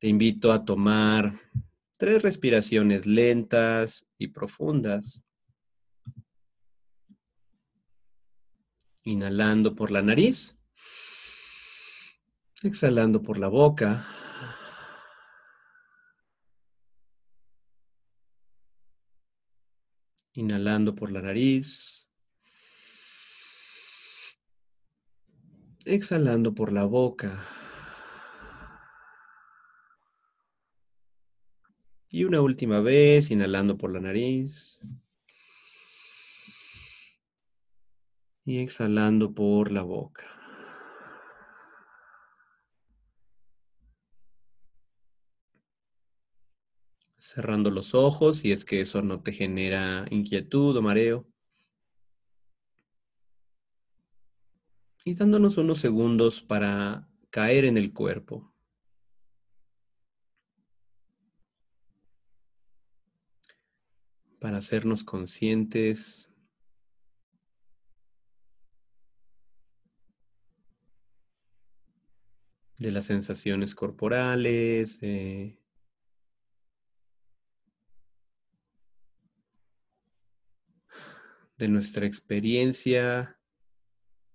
Te invito a tomar tres respiraciones lentas y profundas. Inhalando por la nariz. Exhalando por la boca. Inhalando por la nariz. Exhalando por la boca. Y una última vez, inhalando por la nariz. Y exhalando por la boca. Cerrando los ojos si es que eso no te genera inquietud o mareo. Y dándonos unos segundos para caer en el cuerpo. Para hacernos conscientes de las sensaciones corporales, de de nuestra experiencia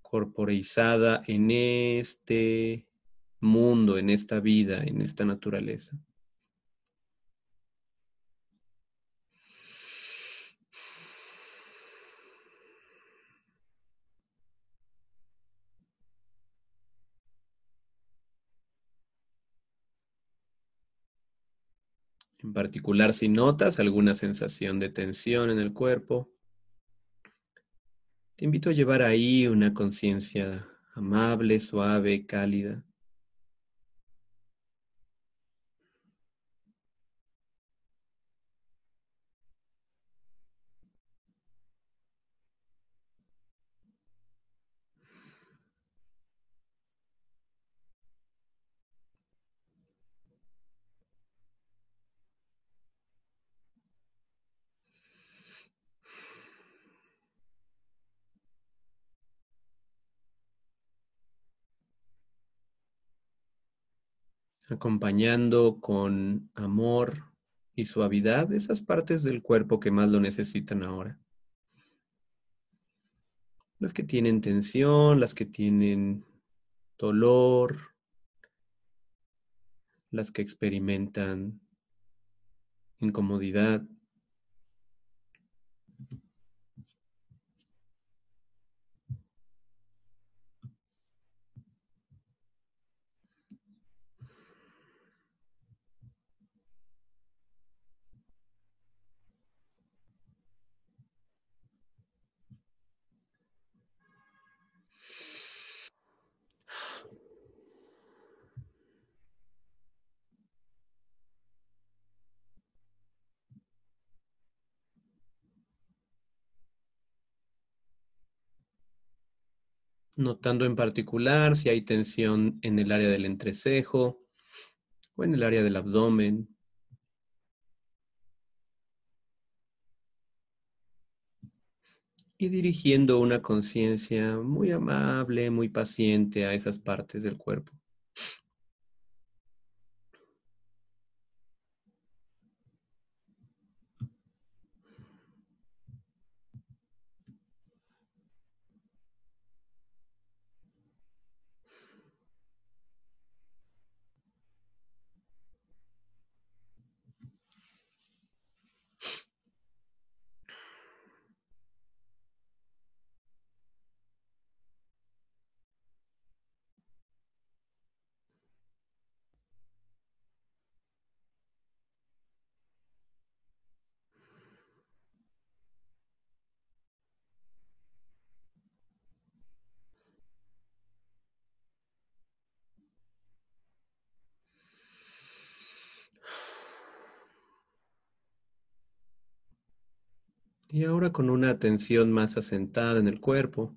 corporizada en este mundo, en esta vida, en esta naturaleza. En particular, si notas alguna sensación de tensión en el cuerpo, te invito a llevar ahí una conciencia amable, suave, cálida. Acompañando con amor y suavidad esas partes del cuerpo que más lo necesitan ahora. Las que tienen tensión, las que tienen dolor, las que experimentan incomodidad. Notando en particular si hay tensión en el área del entrecejo o en el área del abdomen. Y dirigiendo una conciencia muy amable, muy paciente a esas partes del cuerpo. Y ahora con una atención más asentada en el cuerpo,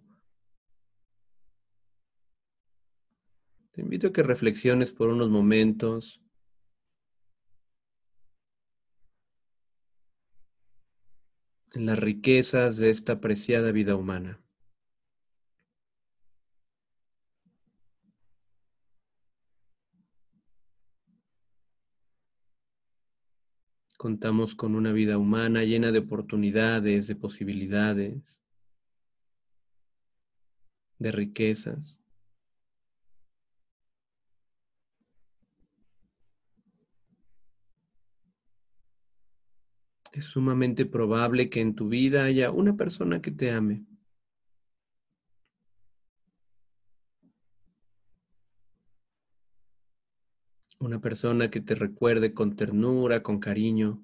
te invito a que reflexiones por unos momentos en las riquezas de esta preciada vida humana. Contamos con una vida humana llena de oportunidades, de posibilidades, de riquezas. Es sumamente probable que en tu vida haya una persona que te ame. Una persona que te recuerde con ternura, con cariño.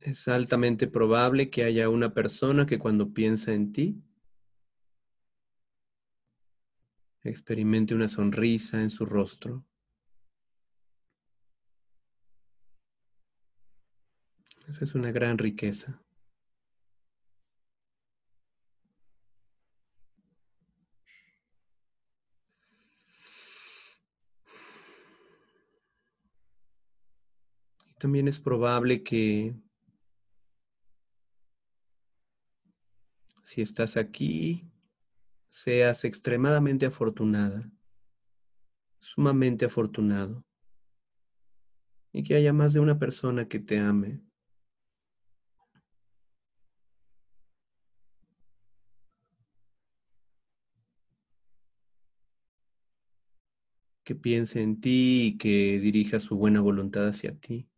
Es altamente probable que haya una persona que cuando piensa en ti, experimente una sonrisa en su rostro. Eso es una gran riqueza. También es probable que si estás aquí seas extremadamente afortunada, sumamente afortunado, y que haya más de una persona que te ame. que piense en ti y que dirija su buena voluntad hacia ti.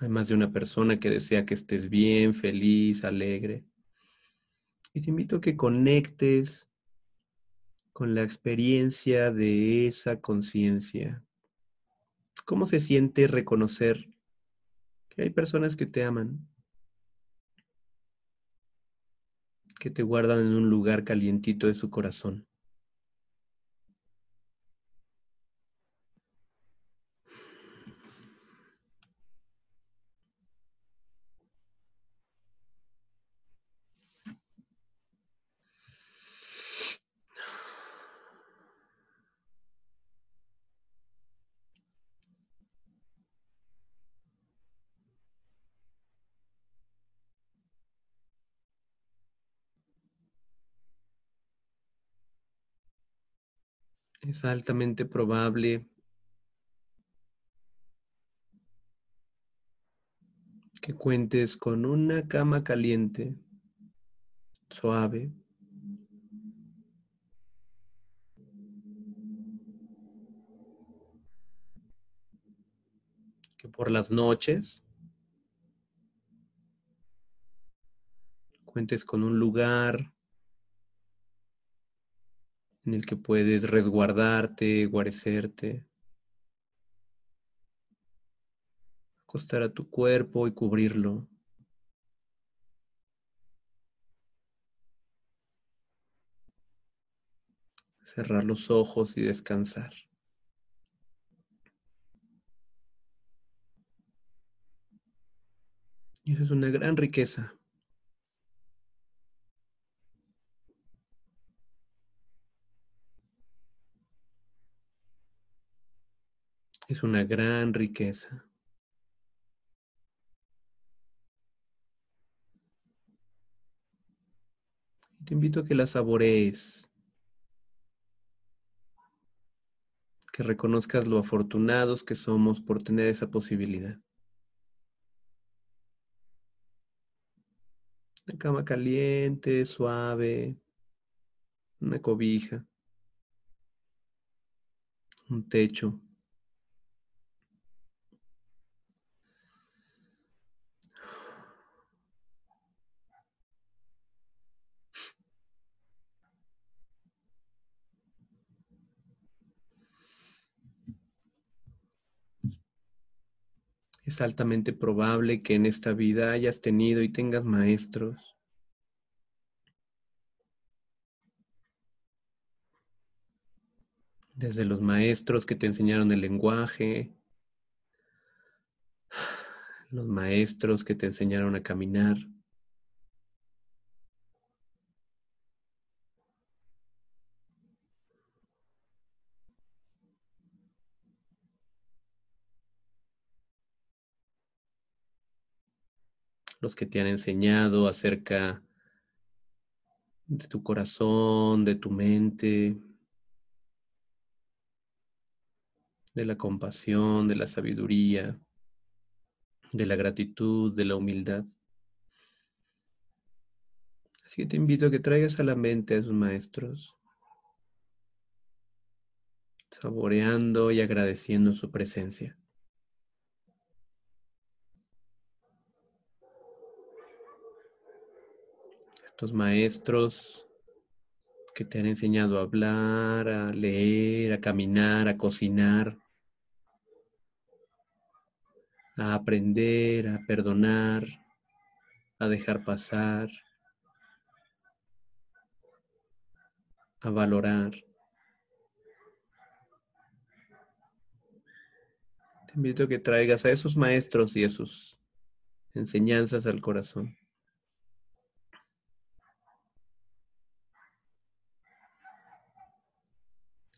Hay más de una persona que desea que estés bien, feliz, alegre. Y te invito a que conectes con la experiencia de esa conciencia. ¿Cómo se siente reconocer que hay personas que te aman? Que te guardan en un lugar calientito de su corazón. Es altamente probable que cuentes con una cama caliente, suave, que por las noches cuentes con un lugar en el que puedes resguardarte, guarecerte, acostar a tu cuerpo y cubrirlo. Cerrar los ojos y descansar. Y eso es una gran riqueza. Es una gran riqueza. Te invito a que la saborees, que reconozcas lo afortunados que somos por tener esa posibilidad. Una cama caliente, suave, una cobija, un techo. Es altamente probable que en esta vida hayas tenido y tengas maestros. Desde los maestros que te enseñaron el lenguaje, los maestros que te enseñaron a caminar, los que te han enseñado acerca de tu corazón, de tu mente, de la compasión, de la sabiduría, de la gratitud, de la humildad. Así que te invito a que traigas a la mente a esos maestros, saboreando y agradeciendo su presencia. Maestros que te han enseñado a hablar, a leer, a caminar, a cocinar, a aprender, a perdonar, a dejar pasar, a valorar. Te invito a que traigas a esos maestros y a sus enseñanzas al corazón.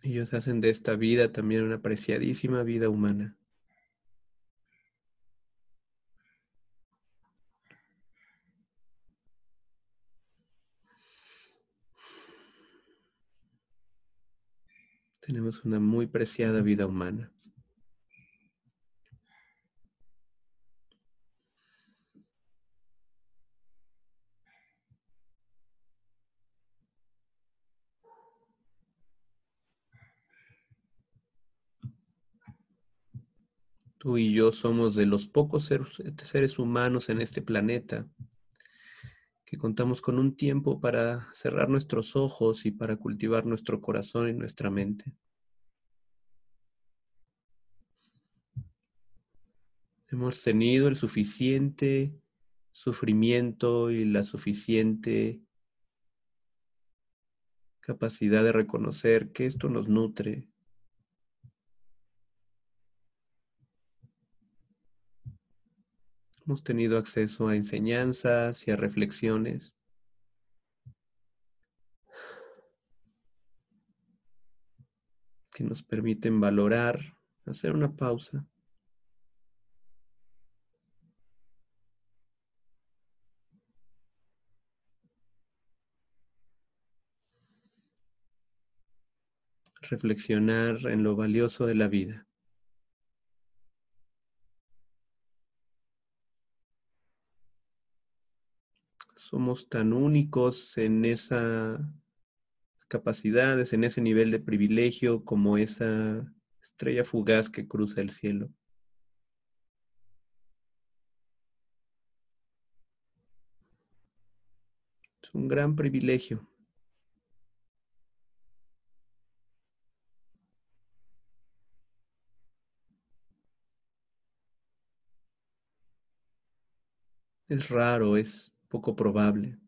Ellos hacen de esta vida también una apreciadísima vida humana. Tenemos una muy preciada vida humana. Tú y yo somos de los pocos seres humanos en este planeta que contamos con un tiempo para cerrar nuestros ojos y para cultivar nuestro corazón y nuestra mente. Hemos tenido el suficiente sufrimiento y la suficiente capacidad de reconocer que esto nos nutre, Hemos tenido acceso a enseñanzas y a reflexiones. que nos permiten valorar, hacer una pausa. Reflexionar en lo valioso de la vida. Somos tan únicos en esas capacidades, en ese nivel de privilegio como esa estrella fugaz que cruza el cielo. Es un gran privilegio. Es raro, es poco probable.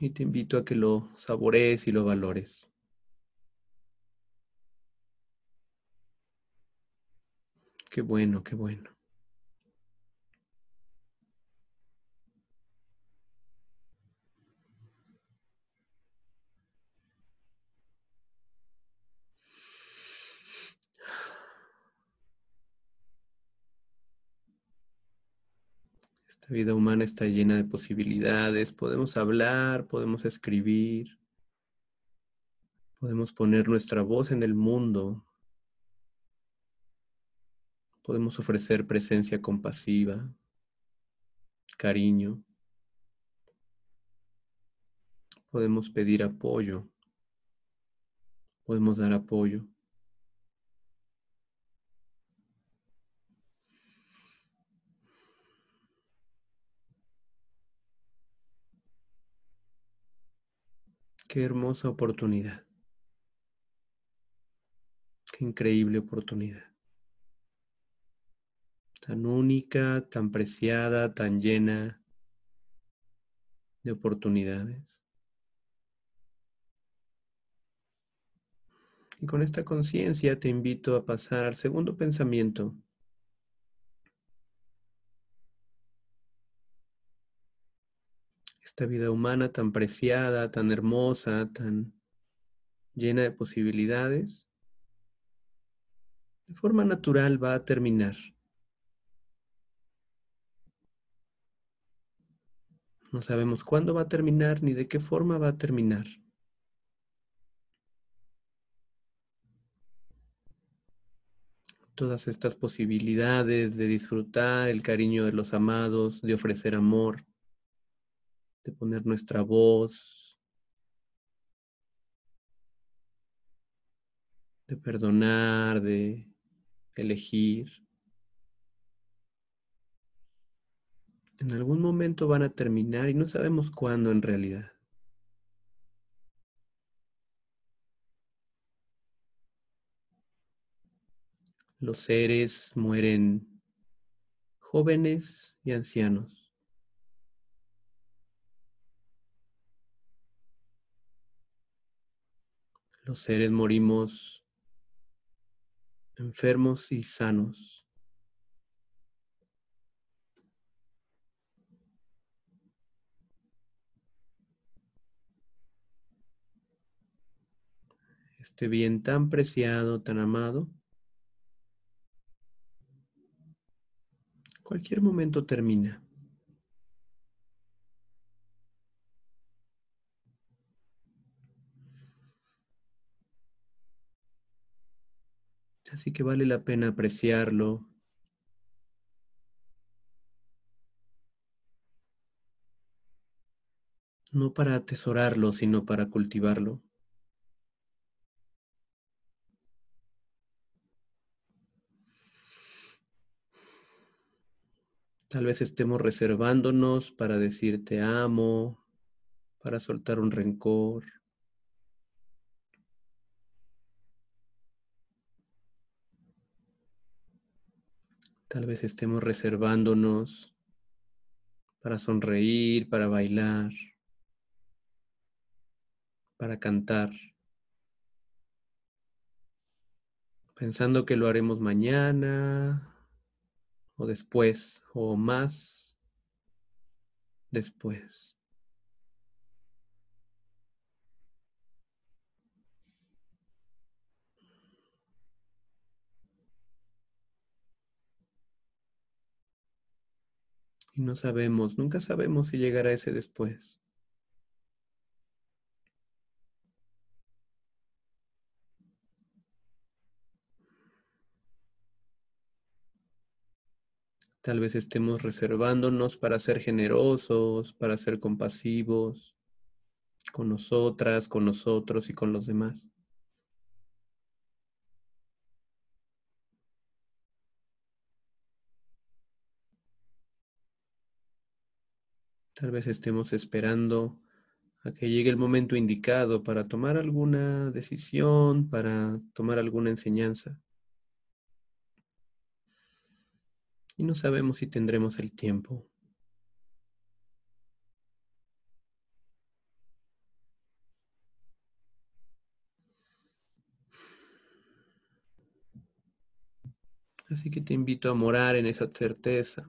Y te invito a que lo saborees y lo valores. Qué bueno, qué bueno. Esta vida humana está llena de posibilidades. Podemos hablar, podemos escribir, podemos poner nuestra voz en el mundo. Podemos ofrecer presencia compasiva, cariño. Podemos pedir apoyo. Podemos dar apoyo. Qué hermosa oportunidad. Qué increíble oportunidad. Tan única, tan preciada, tan llena de oportunidades. Y con esta conciencia te invito a pasar al segundo pensamiento esta vida humana tan preciada, tan hermosa, tan llena de posibilidades, de forma natural va a terminar. No sabemos cuándo va a terminar ni de qué forma va a terminar. Todas estas posibilidades de disfrutar el cariño de los amados, de ofrecer amor, de poner nuestra voz, de perdonar, de elegir. en algún momento van a terminar y no sabemos cuándo en realidad. Los seres mueren jóvenes y ancianos. Los seres morimos enfermos y sanos. este bien tan preciado, tan amado, cualquier momento termina. Así que vale la pena apreciarlo. No para atesorarlo, sino para cultivarlo. Tal vez estemos reservándonos para decir te amo, para soltar un rencor. Tal vez estemos reservándonos para sonreír, para bailar, para cantar, pensando que lo haremos mañana, o después o más después. Y no sabemos, nunca sabemos si llegará ese después. Tal vez estemos reservándonos para ser generosos, para ser compasivos con nosotras, con nosotros y con los demás. Tal vez estemos esperando a que llegue el momento indicado para tomar alguna decisión, para tomar alguna enseñanza. y no sabemos si tendremos el tiempo. Así que te invito a morar en esa certeza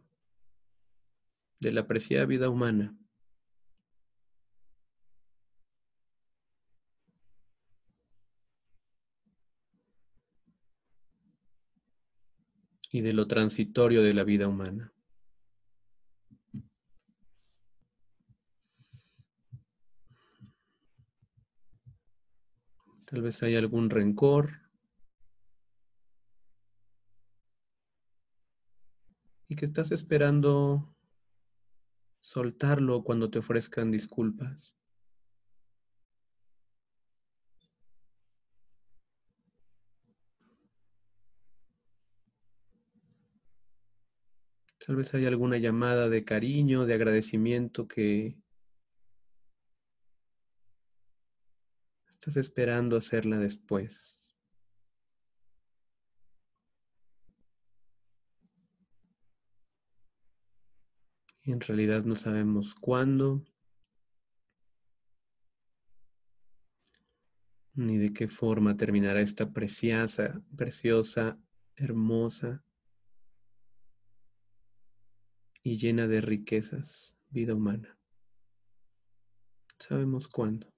de la preciada vida humana. y de lo transitorio de la vida humana. Tal vez hay algún rencor. Y que estás esperando soltarlo cuando te ofrezcan disculpas. Tal vez hay alguna llamada de cariño, de agradecimiento que estás esperando hacerla después. En realidad no sabemos cuándo ni de qué forma terminará esta preciosa, preciosa, hermosa y llena de riquezas vida humana. Sabemos cuándo.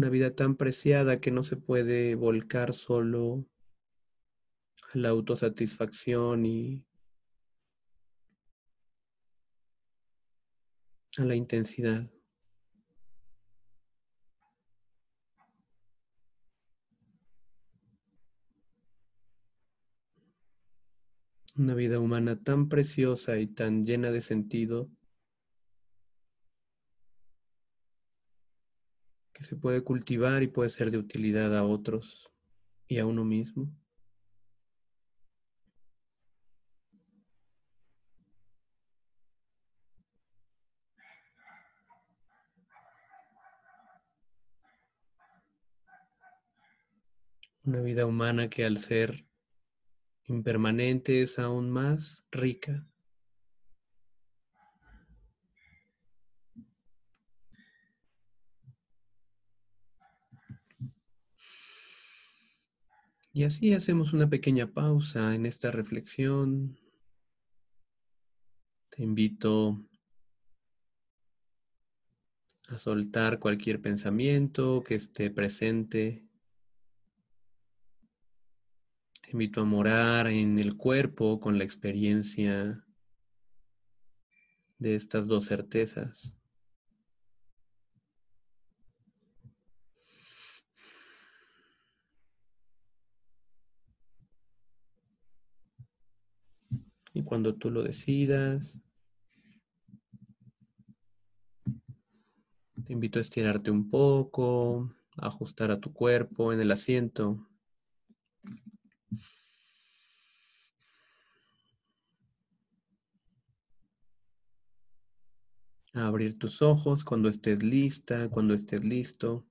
Una vida tan preciada que no se puede volcar solo a la autosatisfacción y a la intensidad. Una vida humana tan preciosa y tan llena de sentido que se puede cultivar y puede ser de utilidad a otros y a uno mismo. Una vida humana que al ser impermanente es aún más rica. Y así hacemos una pequeña pausa en esta reflexión. Te invito a soltar cualquier pensamiento que esté presente. Te invito a morar en el cuerpo con la experiencia de estas dos certezas. Cuando tú lo decidas, te invito a estirarte un poco, a ajustar a tu cuerpo en el asiento. A abrir tus ojos cuando estés lista, cuando estés listo.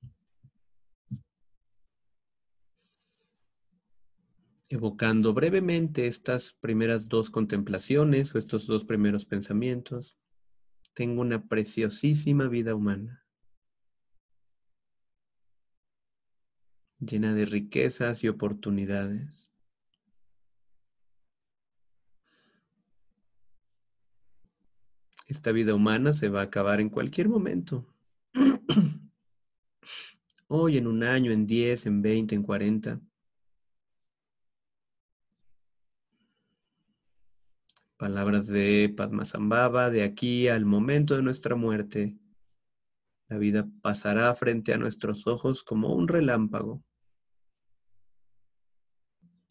Evocando brevemente estas primeras dos contemplaciones o estos dos primeros pensamientos, tengo una preciosísima vida humana, llena de riquezas y oportunidades. Esta vida humana se va a acabar en cualquier momento. Hoy, en un año, en 10, en 20, en 40. Palabras de Padmasambhava, de aquí al momento de nuestra muerte, la vida pasará frente a nuestros ojos como un relámpago.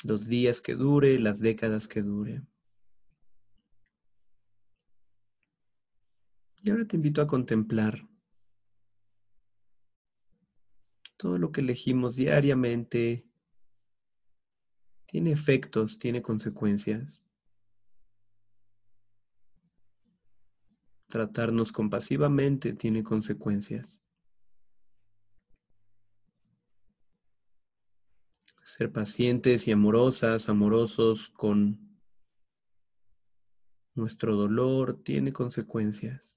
Los días que dure, las décadas que dure. Y ahora te invito a contemplar todo lo que elegimos diariamente tiene efectos, tiene consecuencias. Tratarnos compasivamente tiene consecuencias. Ser pacientes y amorosas, amorosos con nuestro dolor tiene consecuencias.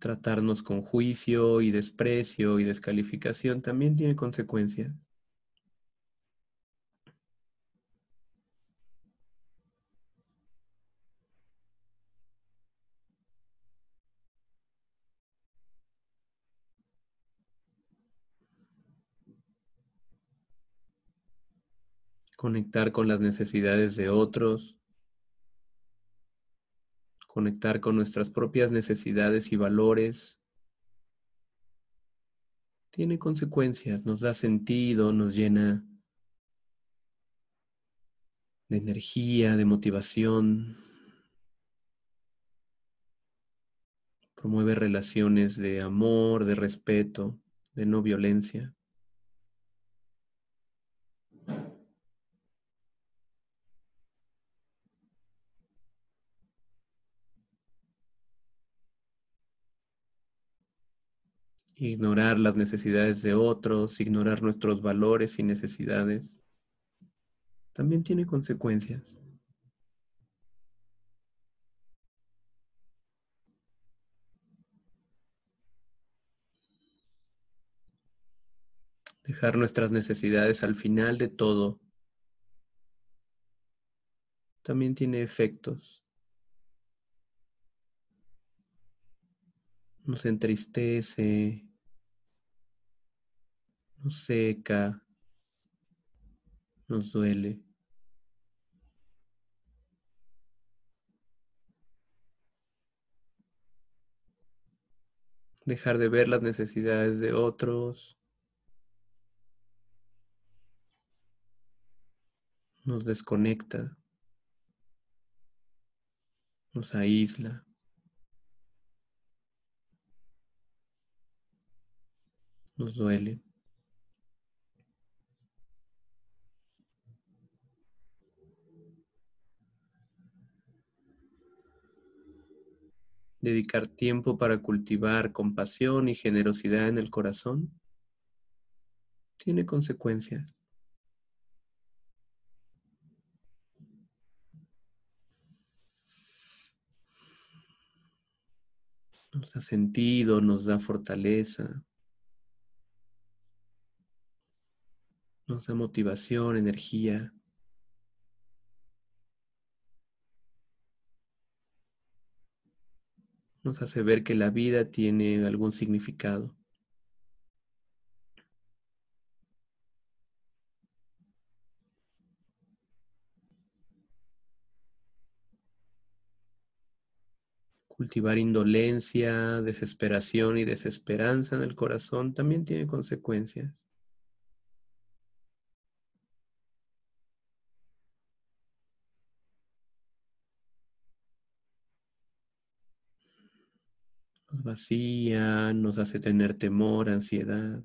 Tratarnos con juicio y desprecio y descalificación también tiene consecuencias. Conectar con las necesidades de otros, conectar con nuestras propias necesidades y valores, tiene consecuencias, nos da sentido, nos llena de energía, de motivación, promueve relaciones de amor, de respeto, de no violencia. Ignorar las necesidades de otros, ignorar nuestros valores y necesidades, también tiene consecuencias. Dejar nuestras necesidades al final de todo también tiene efectos. Nos entristece, nos seca, nos duele. Dejar de ver las necesidades de otros. Nos desconecta. Nos aísla. Nos duele. Dedicar tiempo para cultivar compasión y generosidad en el corazón tiene consecuencias. Nos da sentido, nos da fortaleza, nos da motivación, energía. Nos hace ver que la vida tiene algún significado. Cultivar indolencia, desesperación y desesperanza en el corazón también tiene consecuencias. Vacía, nos hace tener temor, ansiedad.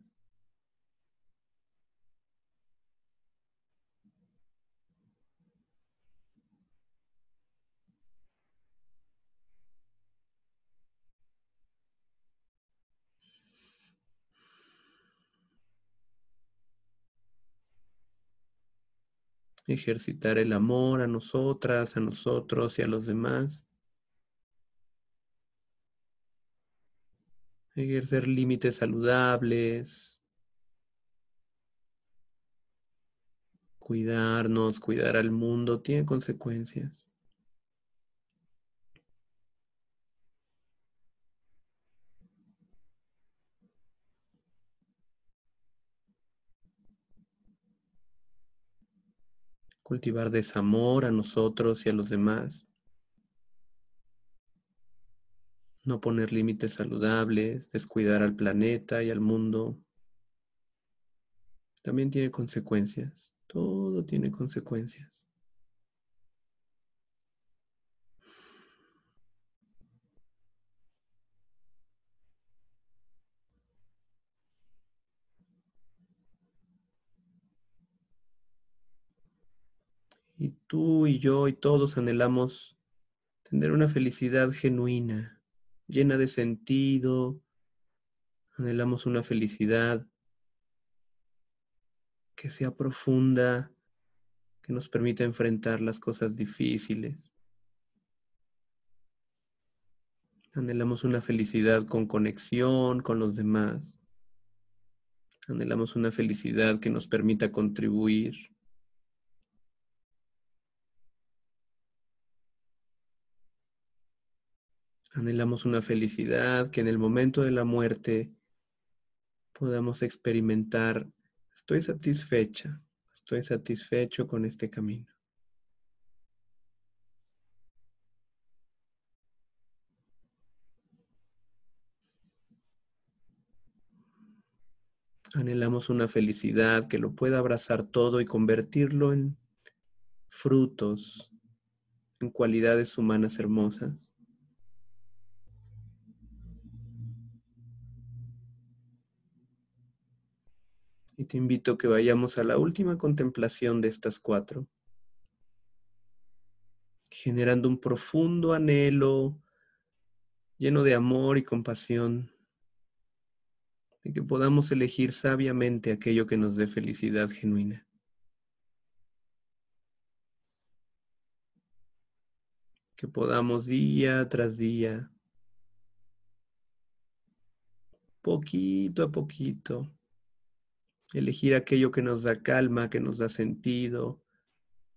ejercitar el amor a nosotras, a nosotros y a los demás. Ejercer límites saludables, cuidarnos, cuidar al mundo, tiene consecuencias. Cultivar desamor a nosotros y a los demás. No poner límites saludables, descuidar al planeta y al mundo, también tiene consecuencias. Todo tiene consecuencias. Y tú y yo y todos anhelamos tener una felicidad genuina, llena de sentido. Anhelamos una felicidad que sea profunda, que nos permita enfrentar las cosas difíciles. Anhelamos una felicidad con conexión con los demás. Anhelamos una felicidad que nos permita contribuir Anhelamos una felicidad que en el momento de la muerte podamos experimentar, estoy satisfecha, estoy satisfecho con este camino. Anhelamos una felicidad que lo pueda abrazar todo y convertirlo en frutos, en cualidades humanas hermosas. Y te invito a que vayamos a la última contemplación de estas cuatro, generando un profundo anhelo lleno de amor y compasión, de que podamos elegir sabiamente aquello que nos dé felicidad genuina. Que podamos día tras día, poquito a poquito, elegir aquello que nos da calma, que nos da sentido,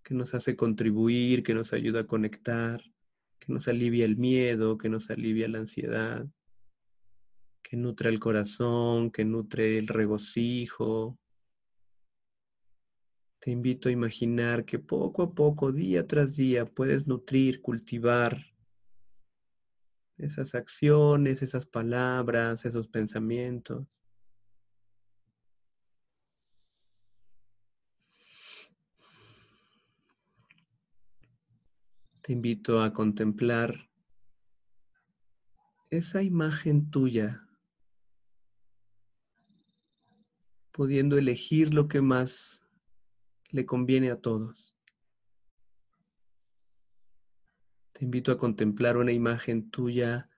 que nos hace contribuir, que nos ayuda a conectar, que nos alivia el miedo, que nos alivia la ansiedad, que nutre el corazón, que nutre el regocijo. Te invito a imaginar que poco a poco, día tras día, puedes nutrir, cultivar esas acciones, esas palabras, esos pensamientos. Te invito a contemplar esa imagen tuya, pudiendo elegir lo que más le conviene a todos. Te invito a contemplar una imagen tuya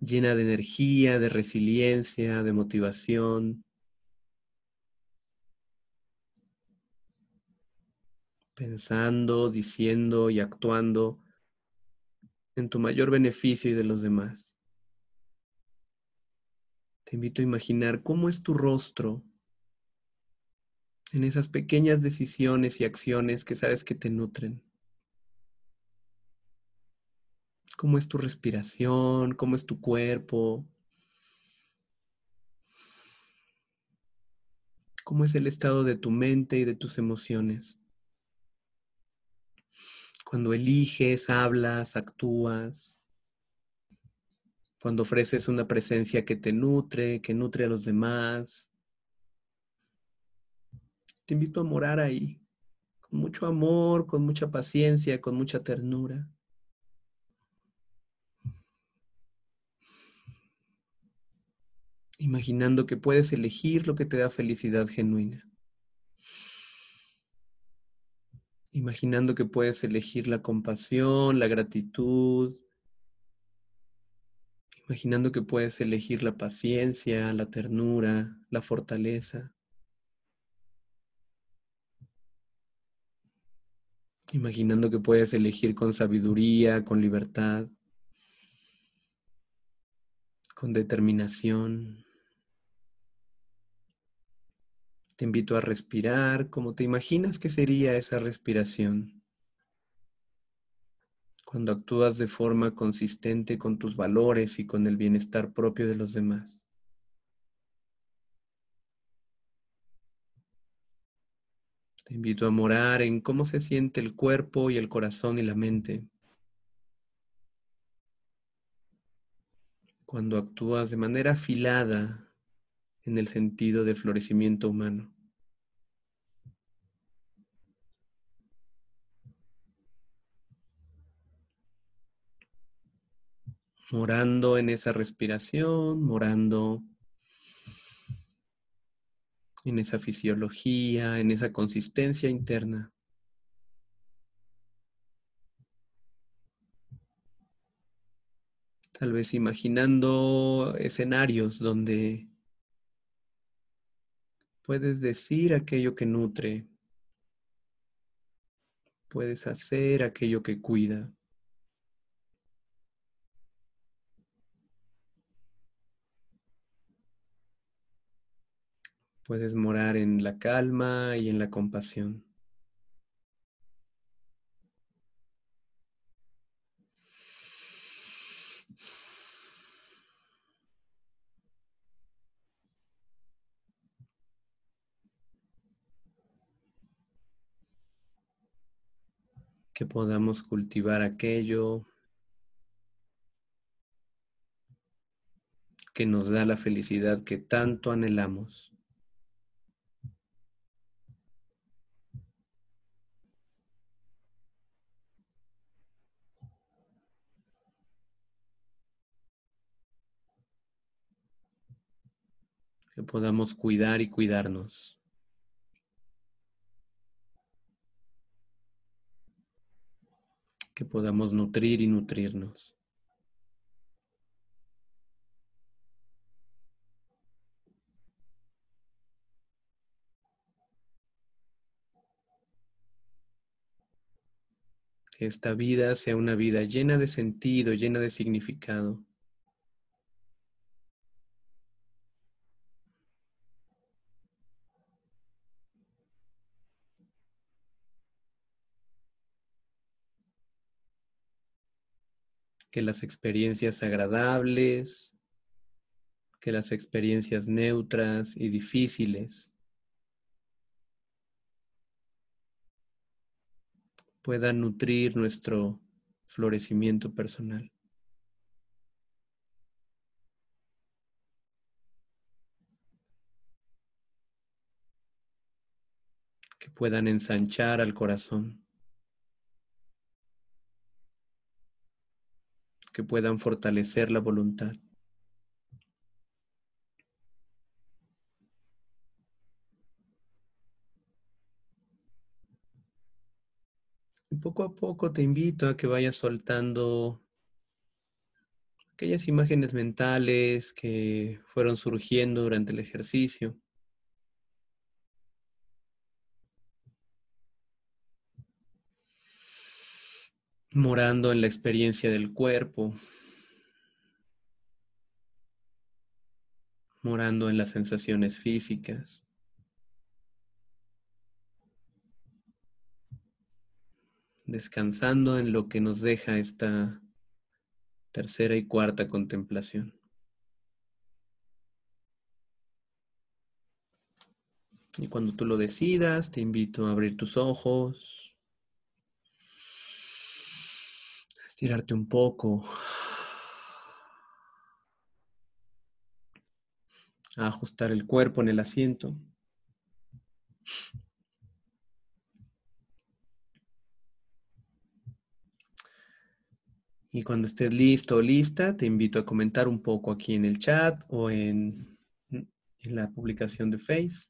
llena de energía, de resiliencia, de motivación, pensando, diciendo y actuando en tu mayor beneficio y de los demás. Te invito a imaginar cómo es tu rostro en esas pequeñas decisiones y acciones que sabes que te nutren. ¿Cómo es tu respiración? ¿Cómo es tu cuerpo? ¿Cómo es el estado de tu mente y de tus emociones? Cuando eliges, hablas, actúas, cuando ofreces una presencia que te nutre, que nutre a los demás. Te invito a morar ahí, con mucho amor, con mucha paciencia, con mucha ternura. Imaginando que puedes elegir lo que te da felicidad genuina. Imaginando que puedes elegir la compasión, la gratitud, imaginando que puedes elegir la paciencia, la ternura, la fortaleza. Imaginando que puedes elegir con sabiduría, con libertad, con determinación. Te invito a respirar como te imaginas que sería esa respiración. Cuando actúas de forma consistente con tus valores y con el bienestar propio de los demás. Te invito a morar en cómo se siente el cuerpo y el corazón y la mente. Cuando actúas de manera afilada en el sentido de florecimiento humano. Morando en esa respiración, morando en esa fisiología, en esa consistencia interna. Tal vez imaginando escenarios donde Puedes decir aquello que nutre. Puedes hacer aquello que cuida. Puedes morar en la calma y en la compasión. Que podamos cultivar aquello que nos da la felicidad que tanto anhelamos. Que podamos cuidar y cuidarnos. Que podamos nutrir y nutrirnos. Que esta vida sea una vida llena de sentido, llena de significado. Que las experiencias agradables, que las experiencias neutras y difíciles puedan nutrir nuestro florecimiento personal. Que puedan ensanchar al corazón. Que puedan fortalecer la voluntad. poco a poco te invito a que vayas soltando aquellas imágenes mentales que fueron surgiendo durante el ejercicio. Morando en la experiencia del cuerpo. Morando en las sensaciones físicas. descansando en lo que nos deja esta tercera y cuarta contemplación. Y cuando tú lo decidas, te invito a abrir tus ojos, a estirarte un poco, a ajustar el cuerpo en el asiento. Y cuando estés listo o lista, te invito a comentar un poco aquí en el chat o en, en la publicación de Face.